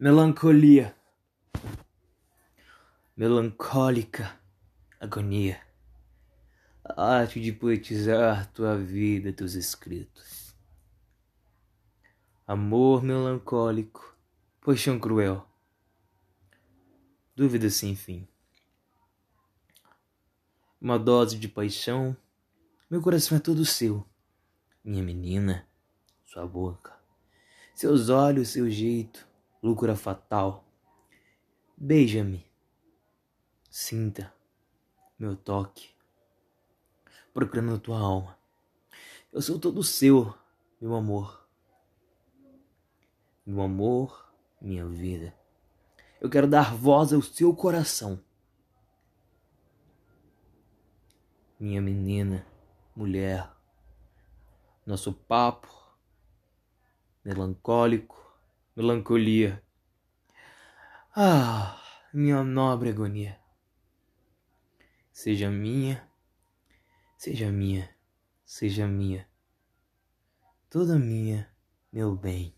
melancolia, melancólica agonia, a arte de poetizar tua vida, teus escritos. Amor melancólico, paixão cruel, dúvida sem fim. Uma dose de paixão, meu coração é todo seu, minha menina, sua boca, seus olhos, seu jeito loucura fatal. Beija-me, sinta meu toque, procurando tua alma. Eu sou todo seu, meu amor. Meu amor, minha vida. Eu quero dar voz ao seu coração. Minha menina, mulher, nosso papo melancólico melancolia. Ah, minha nobre agonia. Seja minha, seja minha, seja minha, toda minha, meu bem.